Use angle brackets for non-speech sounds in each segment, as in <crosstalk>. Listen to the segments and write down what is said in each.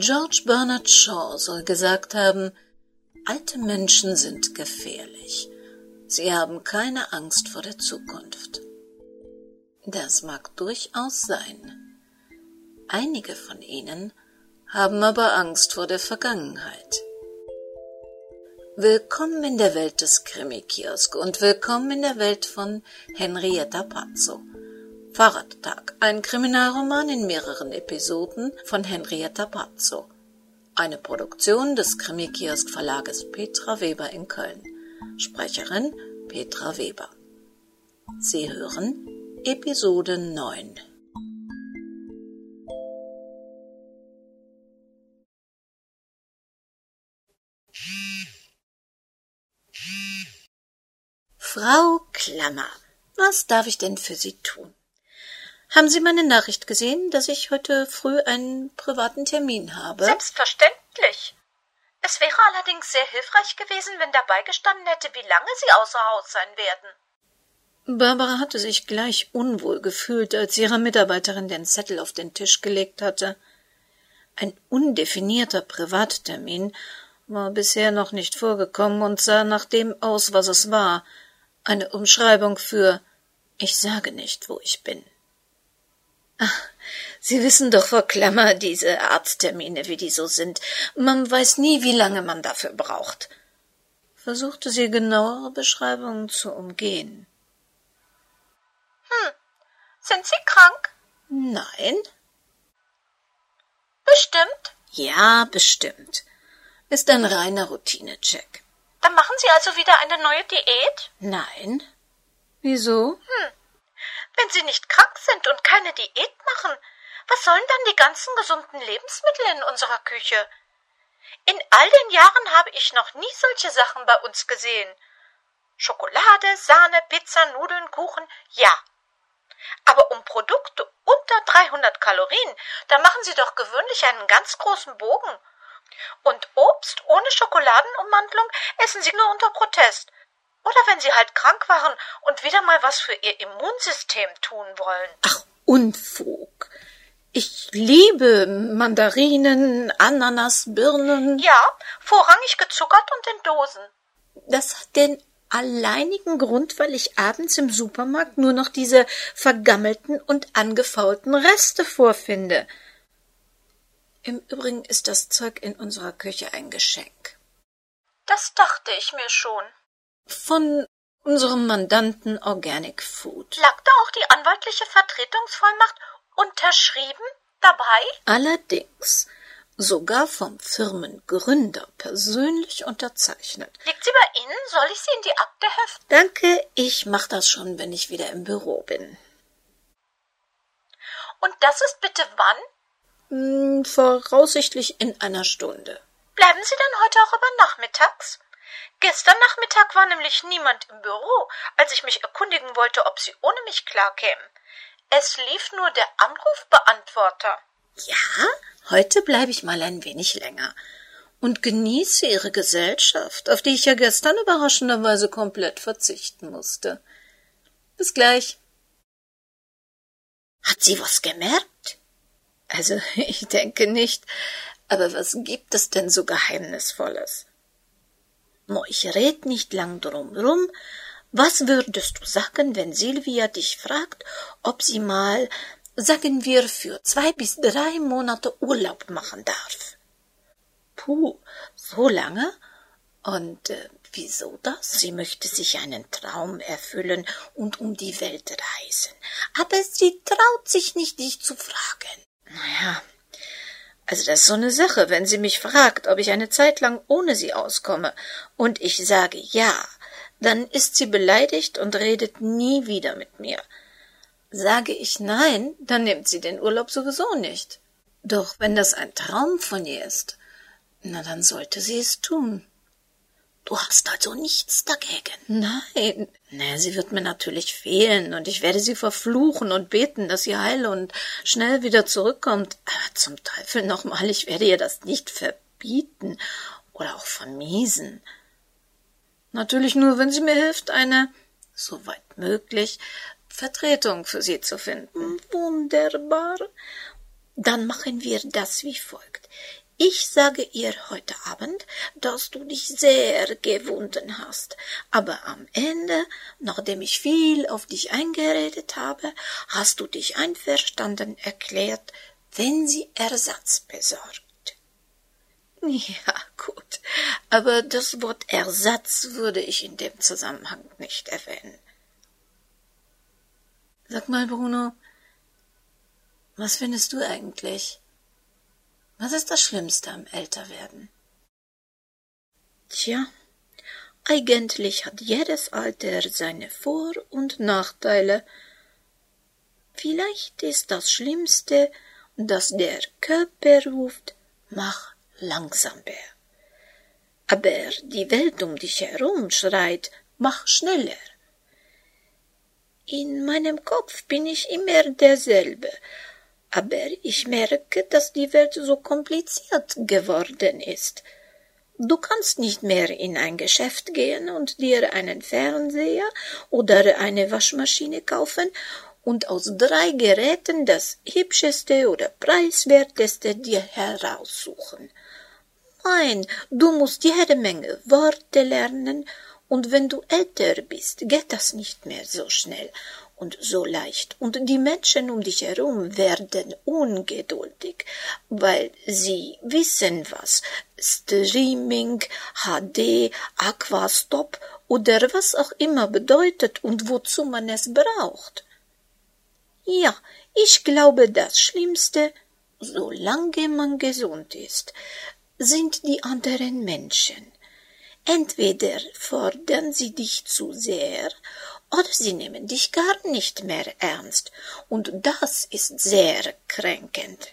George Bernard Shaw soll gesagt haben, alte Menschen sind gefährlich. Sie haben keine Angst vor der Zukunft. Das mag durchaus sein. Einige von ihnen haben aber Angst vor der Vergangenheit. Willkommen in der Welt des Krimi-Kiosk und willkommen in der Welt von Henrietta Pazzo. Fahrradtag, ein Kriminalroman in mehreren Episoden von Henrietta Pazzo. Eine Produktion des Krimi-Kiosk Verlages Petra Weber in Köln. Sprecherin Petra Weber. Sie hören Episode 9. Frau Klammer, was darf ich denn für Sie tun? Haben Sie meine Nachricht gesehen, dass ich heute früh einen privaten Termin habe? Selbstverständlich. Es wäre allerdings sehr hilfreich gewesen, wenn dabei gestanden hätte, wie lange Sie außer Haus sein werden. Barbara hatte sich gleich unwohl gefühlt, als ihre Mitarbeiterin den Zettel auf den Tisch gelegt hatte. Ein undefinierter Privattermin war bisher noch nicht vorgekommen und sah nach dem aus, was es war. Eine Umschreibung für Ich sage nicht, wo ich bin. Ach, Sie wissen doch, Frau Klammer, diese Arzttermine, wie die so sind. Man weiß nie, wie lange man dafür braucht. Versuchte sie genauere Beschreibungen zu umgehen. Hm. Sind Sie krank? Nein. Bestimmt? Ja, bestimmt. Ist ein reiner Routinecheck. Dann machen Sie also wieder eine neue Diät? Nein. Wieso? Hm. Wenn Sie nicht krank sind und keine Diät machen, was sollen dann die ganzen gesunden Lebensmittel in unserer Küche? In all den Jahren habe ich noch nie solche Sachen bei uns gesehen. Schokolade, Sahne, Pizza, Nudeln, Kuchen, ja. Aber um Produkte unter 300 Kalorien, da machen Sie doch gewöhnlich einen ganz großen Bogen. Und Obst ohne Schokoladenummantelung essen Sie nur unter Protest. Oder wenn Sie halt krank waren und wieder mal was für Ihr Immunsystem tun wollen. Ach, Unfug. Ich liebe Mandarinen, Ananas, Birnen. Ja, vorrangig gezuckert und in Dosen. Das hat den alleinigen Grund, weil ich abends im Supermarkt nur noch diese vergammelten und angefaulten Reste vorfinde. Im Übrigen ist das Zeug in unserer Küche ein Geschenk. Das dachte ich mir schon. Von unserem Mandanten Organic Food. Lag da auch die anwaltliche Vertretungsvollmacht unterschrieben dabei? Allerdings sogar vom Firmengründer persönlich unterzeichnet. Liegt sie bei Ihnen? Soll ich sie in die Akte heften? Danke, ich mach das schon, wenn ich wieder im Büro bin. Und das ist bitte wann? Hm, voraussichtlich in einer Stunde. Bleiben Sie dann heute auch über nachmittags? Gestern Nachmittag war nämlich niemand im Büro, als ich mich erkundigen wollte, ob Sie ohne mich klarkämen. Es lief nur der Anrufbeantworter. Ja, heute bleibe ich mal ein wenig länger und genieße Ihre Gesellschaft, auf die ich ja gestern überraschenderweise komplett verzichten musste. Bis gleich. Hat sie was gemerkt? Also, <laughs> ich denke nicht. Aber was gibt es denn so Geheimnisvolles? No, ich red nicht lang drum rum. Was würdest du sagen, wenn Silvia dich fragt, ob sie mal, sagen wir, für zwei bis drei Monate Urlaub machen darf? Puh, so lange? Und äh, wieso das? Sie möchte sich einen Traum erfüllen und um die Welt reisen. Aber sie traut sich nicht, dich zu fragen. Naja, also das ist so eine Sache, wenn sie mich fragt, ob ich eine Zeit lang ohne sie auskomme, und ich sage ja, dann ist sie beleidigt und redet nie wieder mit mir. Sage ich nein, dann nimmt sie den Urlaub sowieso nicht. Doch wenn das ein Traum von ihr ist, na dann sollte sie es tun. Du hast also nichts dagegen? Nein. Na, sie wird mir natürlich fehlen und ich werde sie verfluchen und beten, dass sie heile und schnell wieder zurückkommt. Aber zum Teufel nochmal, ich werde ihr das nicht verbieten oder auch vermiesen. Natürlich nur, wenn sie mir hilft, eine, soweit möglich, Vertretung für sie zu finden. Wunderbar. Dann machen wir das wie folgt. Ich sage ihr heute Abend, dass du dich sehr gewunden hast, aber am Ende, nachdem ich viel auf dich eingeredet habe, hast du dich einverstanden erklärt, wenn sie Ersatz besorgt. Ja, gut, aber das Wort Ersatz würde ich in dem Zusammenhang nicht erwähnen. Sag mal, Bruno, was findest du eigentlich? Was ist das Schlimmste am Älterwerden? Tja, eigentlich hat jedes Alter seine Vor- und Nachteile. Vielleicht ist das Schlimmste, dass der Körper ruft, mach langsamer. Aber die Welt um dich herum schreit, mach schneller. In meinem Kopf bin ich immer derselbe, aber ich merke, dass die Welt so kompliziert geworden ist. Du kannst nicht mehr in ein Geschäft gehen und dir einen Fernseher oder eine Waschmaschine kaufen und aus drei Geräten das hübscheste oder preiswerteste dir heraussuchen. Nein, du musst jede Menge Worte lernen, und wenn du älter bist, geht das nicht mehr so schnell und so leicht, und die Menschen um dich herum werden ungeduldig, weil sie wissen was Streaming, HD, Aquastop oder was auch immer bedeutet und wozu man es braucht. Ja, ich glaube, das Schlimmste, solange man gesund ist, sind die anderen Menschen. Entweder fordern sie dich zu sehr oder sie nehmen dich gar nicht mehr ernst, und das ist sehr kränkend.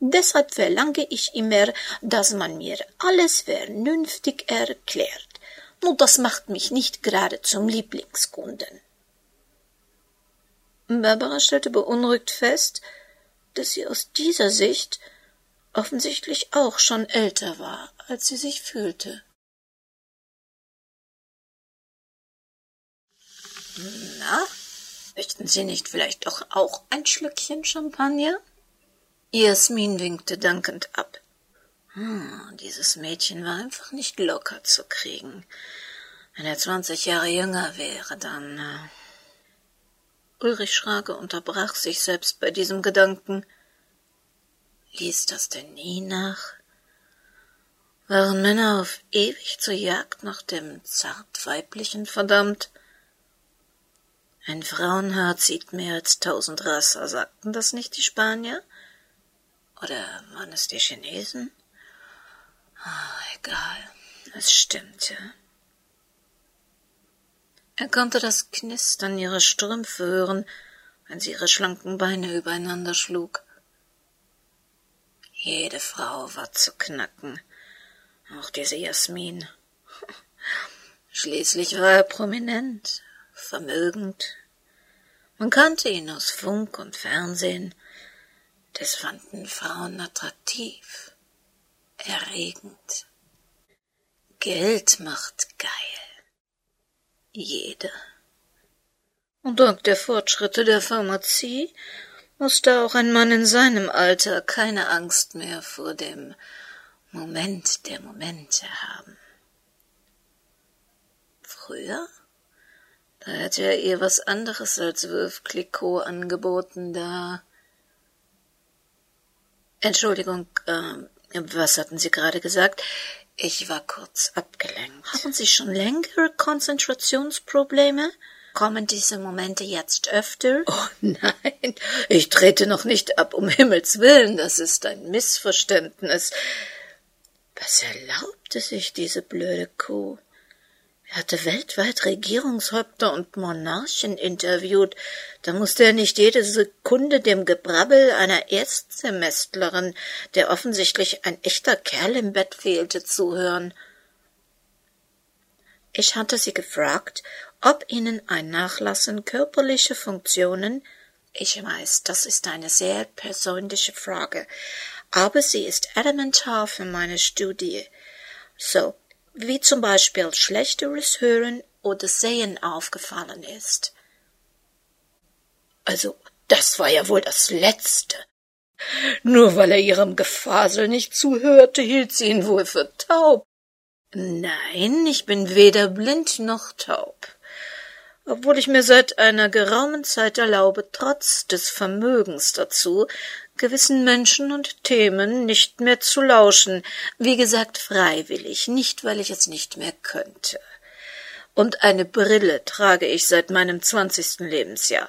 Deshalb verlange ich immer, dass man mir alles vernünftig erklärt. Nur das macht mich nicht gerade zum Lieblingskunden. Barbara stellte beunruhigt fest, dass sie aus dieser Sicht offensichtlich auch schon älter war, als sie sich fühlte. Na, möchten Sie nicht vielleicht doch auch ein Schlückchen Champagner? Jasmin winkte dankend ab. Hm, dieses Mädchen war einfach nicht locker zu kriegen. Wenn er zwanzig Jahre jünger wäre, dann. Äh Ulrich Schrage unterbrach sich selbst bei diesem Gedanken. Ließ das denn nie nach? Waren Männer auf ewig zur Jagd nach dem zartweiblichen verdammt? Ein Frauenhaar zieht mehr als tausend Rasser, sagten das nicht die Spanier? Oder waren es die Chinesen? Oh, egal, es stimmte. Er konnte das Knistern ihrer Strümpfe hören, wenn sie ihre schlanken Beine übereinander schlug. Jede Frau war zu knacken, auch diese Jasmin. <laughs> Schließlich war er prominent, vermögend. Man kannte ihn aus Funk und Fernsehen. Das fanden Frauen attraktiv, erregend. Geld macht geil. Jede. Und dank der Fortschritte der Pharmazie musste auch ein Mann in seinem Alter keine Angst mehr vor dem Moment der Momente haben. Früher da hätte er ihr was anderes als Wölf Clicquot angeboten, da. Entschuldigung, äh, was hatten Sie gerade gesagt? Ich war kurz abgelenkt. Haben Sie schon längere Konzentrationsprobleme? Kommen diese Momente jetzt öfter? Oh nein, ich trete noch nicht ab, um Himmels willen, das ist ein Missverständnis. Was erlaubte sich diese blöde Kuh? Er hatte weltweit Regierungshäupter und Monarchen interviewt. Da musste er nicht jede Sekunde dem Gebrabbel einer Erstsemestlerin, der offensichtlich ein echter Kerl im Bett fehlte, zuhören. Ich hatte sie gefragt, ob ihnen ein Nachlassen körperliche Funktionen ich weiß, das ist eine sehr persönliche Frage, aber sie ist elementar für meine Studie. So, wie zum Beispiel schlechteres Hören oder Sehen aufgefallen ist. Also, das war ja wohl das Letzte. Nur weil er ihrem Gefasel nicht zuhörte, hielt sie ihn wohl für taub. Nein, ich bin weder blind noch taub. Obwohl ich mir seit einer geraumen Zeit erlaube, trotz des Vermögens dazu, gewissen Menschen und Themen nicht mehr zu lauschen, wie gesagt freiwillig, nicht weil ich es nicht mehr könnte. Und eine Brille trage ich seit meinem zwanzigsten Lebensjahr.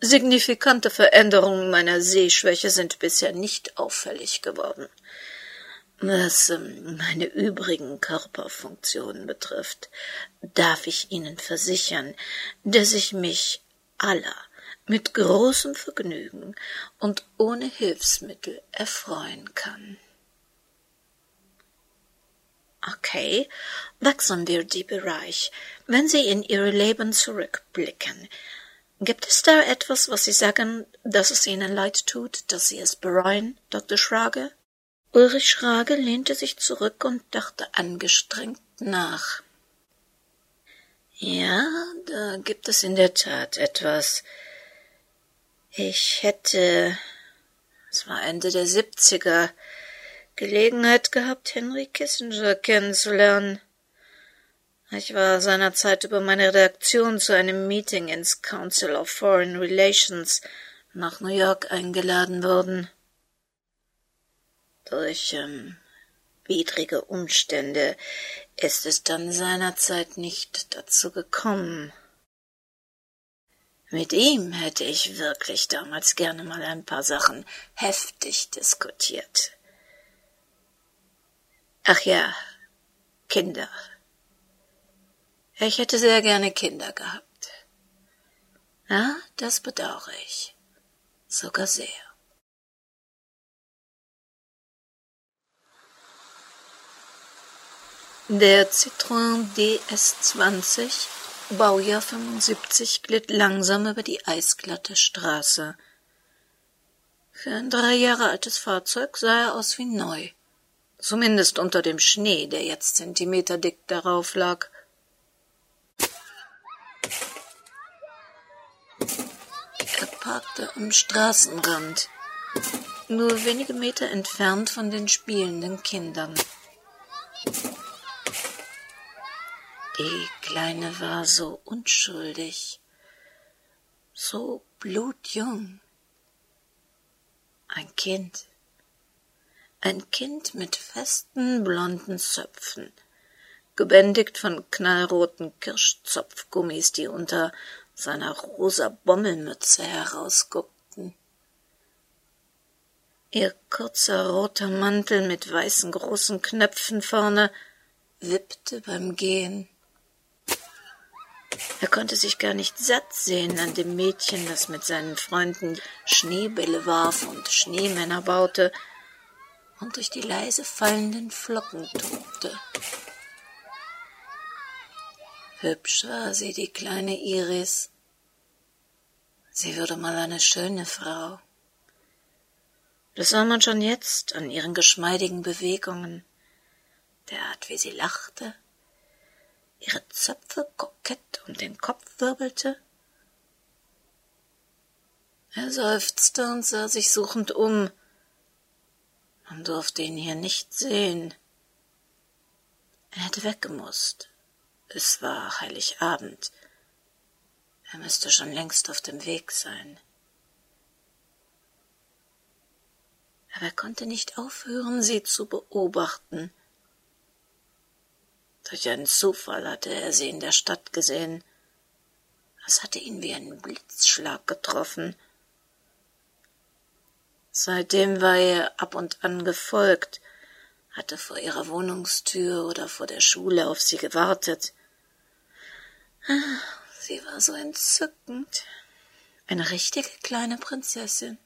Signifikante Veränderungen meiner Sehschwäche sind bisher nicht auffällig geworden. Was ähm, meine übrigen Körperfunktionen betrifft, darf ich Ihnen versichern, dass ich mich aller mit großem Vergnügen und ohne Hilfsmittel erfreuen kann. Okay, wechseln wir die Bereich. Wenn Sie in Ihr Leben zurückblicken, gibt es da etwas, was Sie sagen, dass es Ihnen leid tut, dass Sie es bereuen, Dr. Schrage? Ulrich Schrage lehnte sich zurück und dachte angestrengt nach. Ja, da gibt es in der Tat etwas, ich hätte, es war Ende der siebziger, Gelegenheit gehabt, Henry Kissinger kennenzulernen. Ich war seinerzeit über meine Redaktion zu einem Meeting ins Council of Foreign Relations nach New York eingeladen worden. Durch ähm, widrige Umstände ist es dann seinerzeit nicht dazu gekommen. Mit ihm hätte ich wirklich damals gerne mal ein paar Sachen heftig diskutiert. Ach ja, Kinder. Ich hätte sehr gerne Kinder gehabt. Ja, das bedauere ich. Sogar sehr. Der Citroën DS20 Baujahr 75 glitt langsam über die eisglatte Straße. Für ein drei Jahre altes Fahrzeug sah er aus wie neu. Zumindest unter dem Schnee, der jetzt zentimeterdick darauf lag. Er parkte am Straßenrand, nur wenige Meter entfernt von den spielenden Kindern. Die Kleine war so unschuldig, so blutjung. Ein Kind, ein Kind mit festen blonden Zöpfen, gebändigt von knallroten Kirschzopfgummis, die unter seiner rosa Bommelmütze herausguckten. Ihr kurzer roter Mantel mit weißen großen Knöpfen vorne wippte beim Gehen. Er konnte sich gar nicht satt sehen an dem Mädchen, das mit seinen Freunden Schneebälle warf und Schneemänner baute und durch die leise fallenden Flocken tobte. Hübsch war sie, die kleine Iris. Sie würde mal eine schöne Frau. Das sah man schon jetzt an ihren geschmeidigen Bewegungen, der Art, wie sie lachte ihre Zöpfe kokett um den Kopf wirbelte? Er seufzte und sah sich suchend um. Man durfte ihn hier nicht sehen. Er hätte weggemusst. Es war Heiligabend. Er müsste schon längst auf dem Weg sein. Aber er konnte nicht aufhören, sie zu beobachten. Durch einen Zufall hatte er sie in der Stadt gesehen. Es hatte ihn wie ein Blitzschlag getroffen. Seitdem war er ab und an gefolgt, hatte vor ihrer Wohnungstür oder vor der Schule auf sie gewartet. Sie war so entzückend, eine richtige kleine Prinzessin.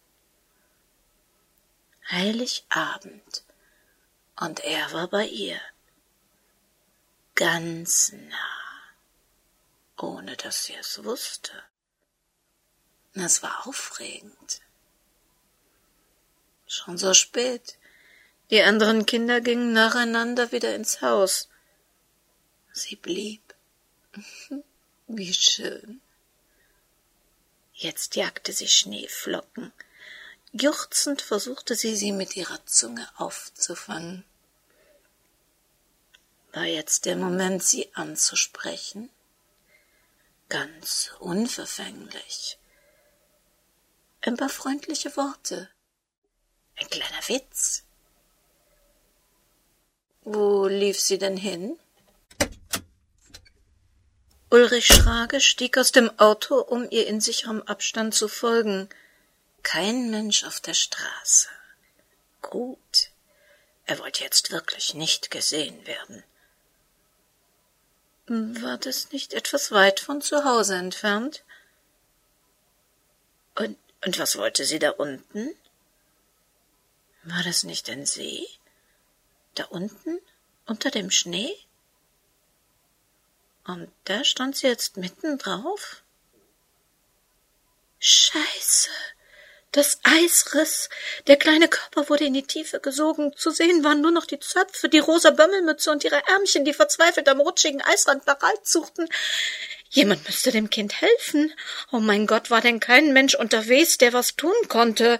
Heiligabend, und er war bei ihr ganz nah, ohne dass sie es wusste. Es war aufregend. Schon so spät. Die anderen Kinder gingen nacheinander wieder ins Haus. Sie blieb. <laughs> Wie schön. Jetzt jagte sie Schneeflocken, Juchzend versuchte sie, sie mit ihrer Zunge aufzufangen. War jetzt der Moment, sie anzusprechen? Ganz unverfänglich. Ein paar freundliche Worte. Ein kleiner Witz. Wo lief sie denn hin? Ulrich Schrage stieg aus dem Auto, um ihr in sicherem Abstand zu folgen. Kein Mensch auf der Straße. Gut. Er wollte jetzt wirklich nicht gesehen werden. War das nicht etwas weit von zu Hause entfernt? Und, und was wollte sie da unten? War das nicht ein See? Da unten? Unter dem Schnee? Und da stand sie jetzt mitten drauf? Scheiße! Das Eis riss, der kleine Körper wurde in die Tiefe gesogen, zu sehen waren nur noch die Zöpfe, die rosa Bömmelmütze und ihre Ärmchen, die verzweifelt am rutschigen Eisrand bereit suchten. Jemand müsste dem Kind helfen. Oh mein Gott, war denn kein Mensch unterwegs, der was tun konnte.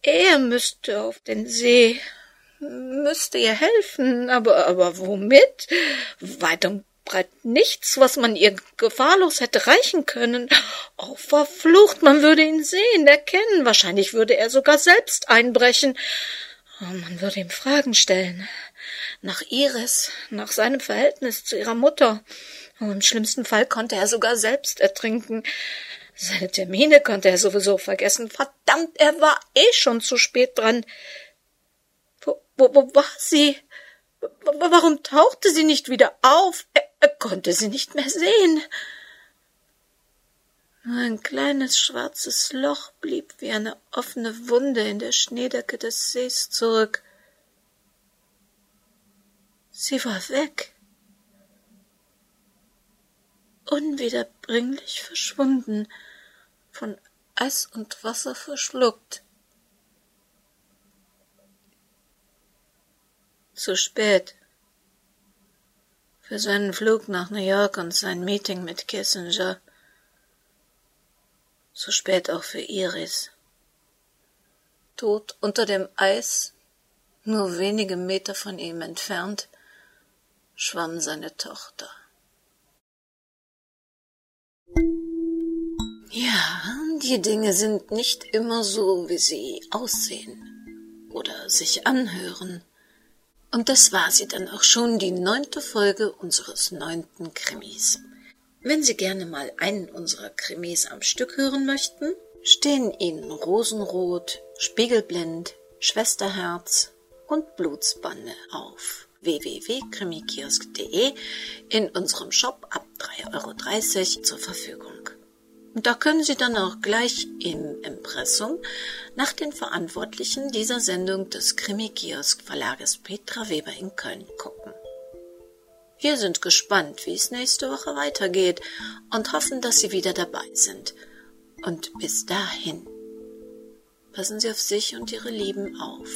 Er müsste auf den See, müsste ihr helfen, aber, aber womit? Weit und breit nichts, was man ihr gefahrlos hätte reichen können. Oh, verflucht, man würde ihn sehen, erkennen. Wahrscheinlich würde er sogar selbst einbrechen. Oh, man würde ihm Fragen stellen. Nach Iris, nach seinem Verhältnis zu ihrer Mutter. Oh, Im schlimmsten Fall konnte er sogar selbst ertrinken. Seine Termine konnte er sowieso vergessen. Verdammt, er war eh schon zu spät dran. Wo, wo, wo war sie? Warum tauchte sie nicht wieder auf? Er, er konnte sie nicht mehr sehen. Nur ein kleines schwarzes Loch blieb wie eine offene Wunde in der Schneedecke des Sees zurück. Sie war weg. Unwiederbringlich verschwunden, von Eis und Wasser verschluckt. Zu spät. Für seinen Flug nach New York und sein Meeting mit Kissinger. Zu spät auch für Iris. Tot unter dem Eis, nur wenige Meter von ihm entfernt, schwamm seine Tochter. Ja, die Dinge sind nicht immer so, wie sie aussehen oder sich anhören. Und das war sie dann auch schon, die neunte Folge unseres neunten Krimis. Wenn Sie gerne mal einen unserer Krimis am Stück hören möchten, stehen Ihnen Rosenrot, Spiegelblind, Schwesterherz und Blutsbanne auf www.krimikiosk.de in unserem Shop ab 3,30 Euro zur Verfügung. Und da können Sie dann auch gleich im Impressum nach den Verantwortlichen dieser Sendung des Krimi-Kiosk Verlages Petra Weber in Köln gucken. Wir sind gespannt, wie es nächste Woche weitergeht und hoffen, dass Sie wieder dabei sind. Und bis dahin, passen Sie auf sich und Ihre Lieben auf.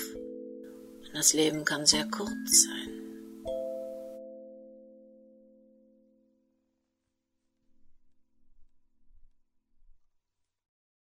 Denn das Leben kann sehr kurz sein.